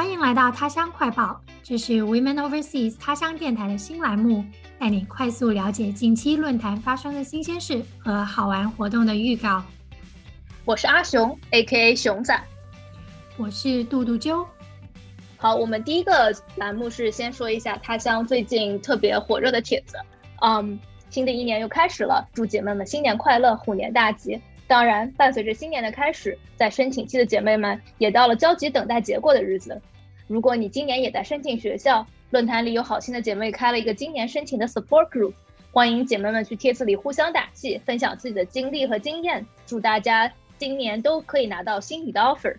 欢迎来到他乡快报，这是 Women Overseas 他乡电台的新栏目，带你快速了解近期论坛发生的新鲜事和好玩活动的预告。我是阿雄，A.K.A 熊仔。我是杜杜啾。好，我们第一个栏目是先说一下他乡最近特别火热的帖子。嗯，新的一年又开始了，祝姐妹们新年快乐，虎年大吉。当然，伴随着新年的开始，在申请期的姐妹们也到了焦急等待结果的日子。如果你今年也在申请学校，论坛里有好心的姐妹开了一个今年申请的 support group，欢迎姐妹们去帖子里互相打气，分享自己的经历和经验。祝大家今年都可以拿到心仪的 offer。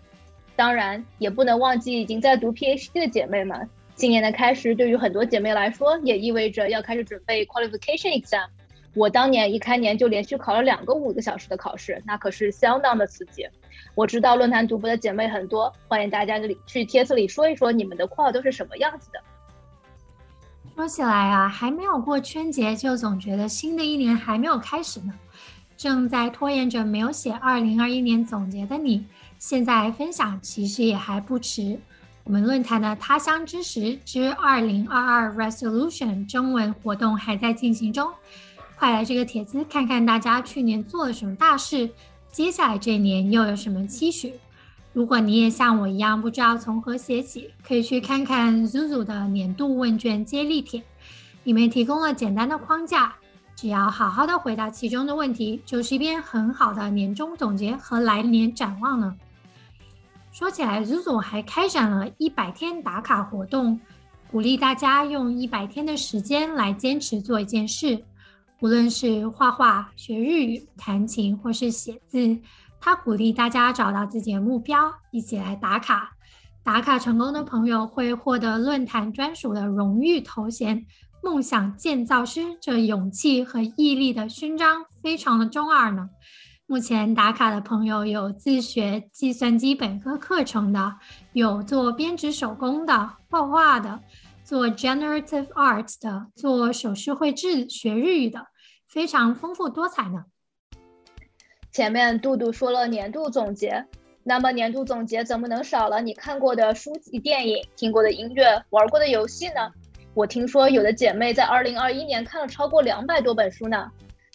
当然，也不能忘记已经在读 PhD 的姐妹们，今年的开始对于很多姐妹来说，也意味着要开始准备 qualification exam。我当年一开年就连续考了两个五个小时的考试，那可是相当的刺激。我知道论坛读博的姐妹很多，欢迎大家里去帖子里说一说你们的括号都是什么样子的。说起来啊，还没有过春节，就总觉得新的一年还没有开始呢。正在拖延着没有写二零二一年总结的你，现在分享其实也还不迟。我们论坛的他乡之时之二零二二 resolution 中文活动还在进行中。快来这个帖子看看大家去年做了什么大事，接下来这一年又有什么期许？如果你也像我一样不知道从何写起，可以去看看 Zuzu 的年度问卷接力帖，里面提供了简单的框架，只要好好的回答其中的问题，就是一篇很好的年终总结和来年展望了。说起来，Zuzu 还开展了一百天打卡活动，鼓励大家用一百天的时间来坚持做一件事。无论是画画、学日语、弹琴，或是写字，他鼓励大家找到自己的目标，一起来打卡。打卡成功的朋友会获得论坛专属的荣誉头衔“梦想建造师”，这勇气和毅力的勋章非常的中二呢。目前打卡的朋友有自学计算机本科课程的，有做编织手工的、画画的，做 generative arts 的，做手势绘制、学日语的。非常丰富多彩呢。前面杜杜说了年度总结，那么年度总结怎么能少了你看过的书籍、电影、听过的音乐、玩过的游戏呢？我听说有的姐妹在二零二一年看了超过两百多本书呢。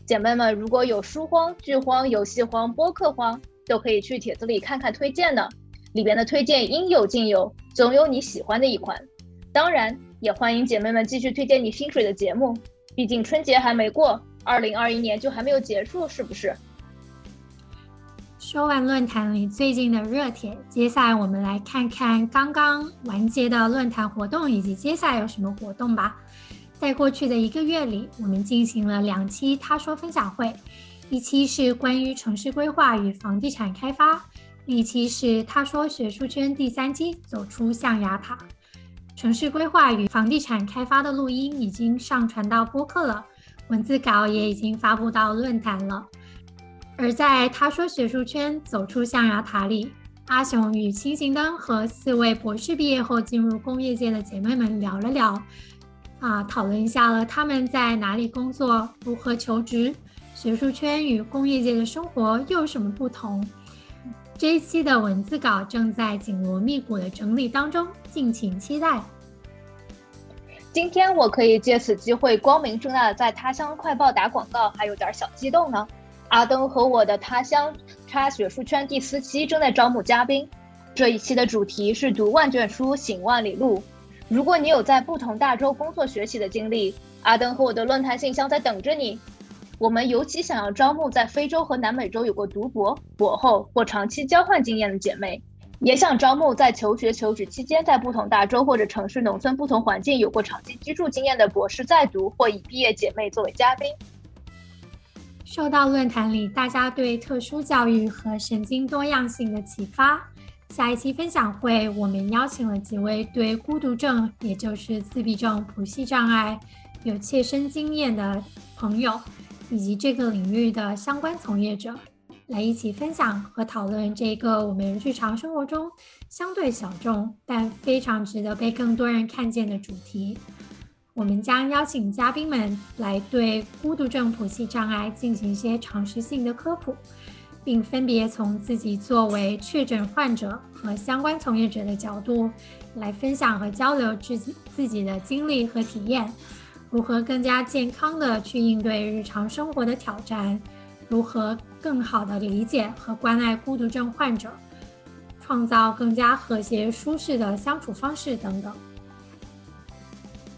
姐妹们如果有书荒、剧荒、游戏荒、播客荒，都可以去帖子里看看推荐呢。里边的推荐应有尽有，总有你喜欢的一款。当然，也欢迎姐妹们继续推荐你心水的节目，毕竟春节还没过。二零二一年就还没有结束，是不是？说完论坛里最近的热帖，接下来我们来看看刚刚完结的论坛活动以及接下来有什么活动吧。在过去的一个月里，我们进行了两期他说分享会，一期是关于城市规划与房地产开发，一期是他说学术圈第三期走出象牙塔。城市规划与房地产开发的录音已经上传到播客了。文字稿也已经发布到论坛了。而在他说学术圈走出象牙塔里，阿雄与清行灯和四位博士毕业后进入工业界的姐妹们聊了聊，啊，讨论一下了他们在哪里工作，如何求职，学术圈与工业界的生活又有什么不同。这一期的文字稿正在紧锣密鼓的整理当中，敬请期待。今天我可以借此机会光明正大的在他乡快报打广告，还有点小激动呢。阿登和我的他乡插学术圈第四期正在招募嘉宾，这一期的主题是读万卷书行万里路。如果你有在不同大洲工作学习的经历，阿登和我的论坛信箱在等着你。我们尤其想要招募在非洲和南美洲有过读博、博后或长期交换经验的姐妹。也想招募在求学求职期间，在不同大洲或者城市、农村不同环境有过长期居住经验的博士在读或已毕业姐妹作为嘉宾。受到论坛里大家对特殊教育和神经多样性的启发，下一期分享会我们邀请了几位对孤独症，也就是自闭症谱系障碍有切身经验的朋友，以及这个领域的相关从业者。来一起分享和讨论这个我们日常生活中相对小众但非常值得被更多人看见的主题。我们将邀请嘉宾们来对孤独症谱系障碍进行一些常识性的科普，并分别从自己作为确诊患者和相关从业者的角度来分享和交流自己自己的经历和体验，如何更加健康的去应对日常生活的挑战，如何更好的理解和关爱孤独症患者，创造更加和谐舒适的相处方式等等。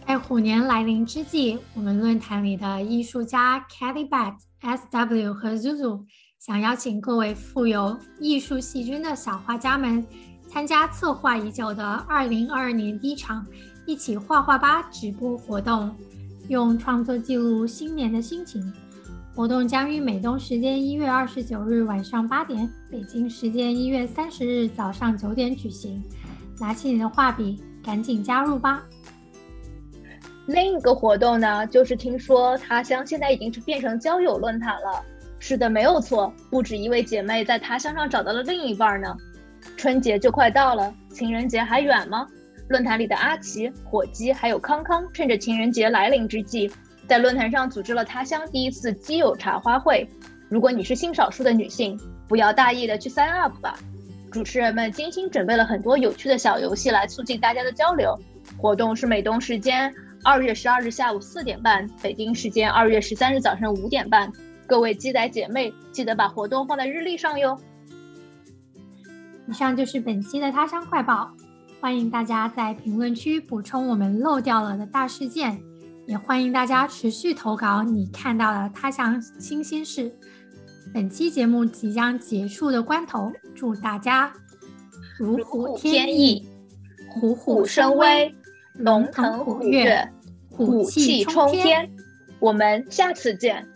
在虎年来临之际，我们论坛里的艺术家 Katy Bat、S.W 和 Zuzu。想邀请各位富有艺术细菌的小画家们参加策划已久的二零二二年第一场“一起画画吧”直播活动，用创作记录新年的心情。活动将于美东时间一月二十九日晚上八点，北京时间一月三十日早上九点举行。拿起你的画笔，赶紧加入吧！另一个活动呢，就是听说他乡现在已经是变成交友论坛了。是的，没有错，不止一位姐妹在他乡上找到了另一半呢。春节就快到了，情人节还远吗？论坛里的阿奇、火鸡还有康康，趁着情人节来临之际，在论坛上组织了他乡第一次基友茶话会。如果你是性少数的女性，不要大意的去 sign up 吧。主持人们精心准备了很多有趣的小游戏来促进大家的交流。活动是美东时间二月十二日下午四点半，北京时间二月十三日早上五点半。各位鸡仔姐妹，记得把活动放在日历上哟。以上就是本期的他乡快报，欢迎大家在评论区补充我们漏掉了的大事件，也欢迎大家持续投稿你看到的他乡新鲜事。本期节目即将结束的关头，祝大家如虎添翼，虎虎生威，龙腾虎跃，虎气冲天。我们下次见。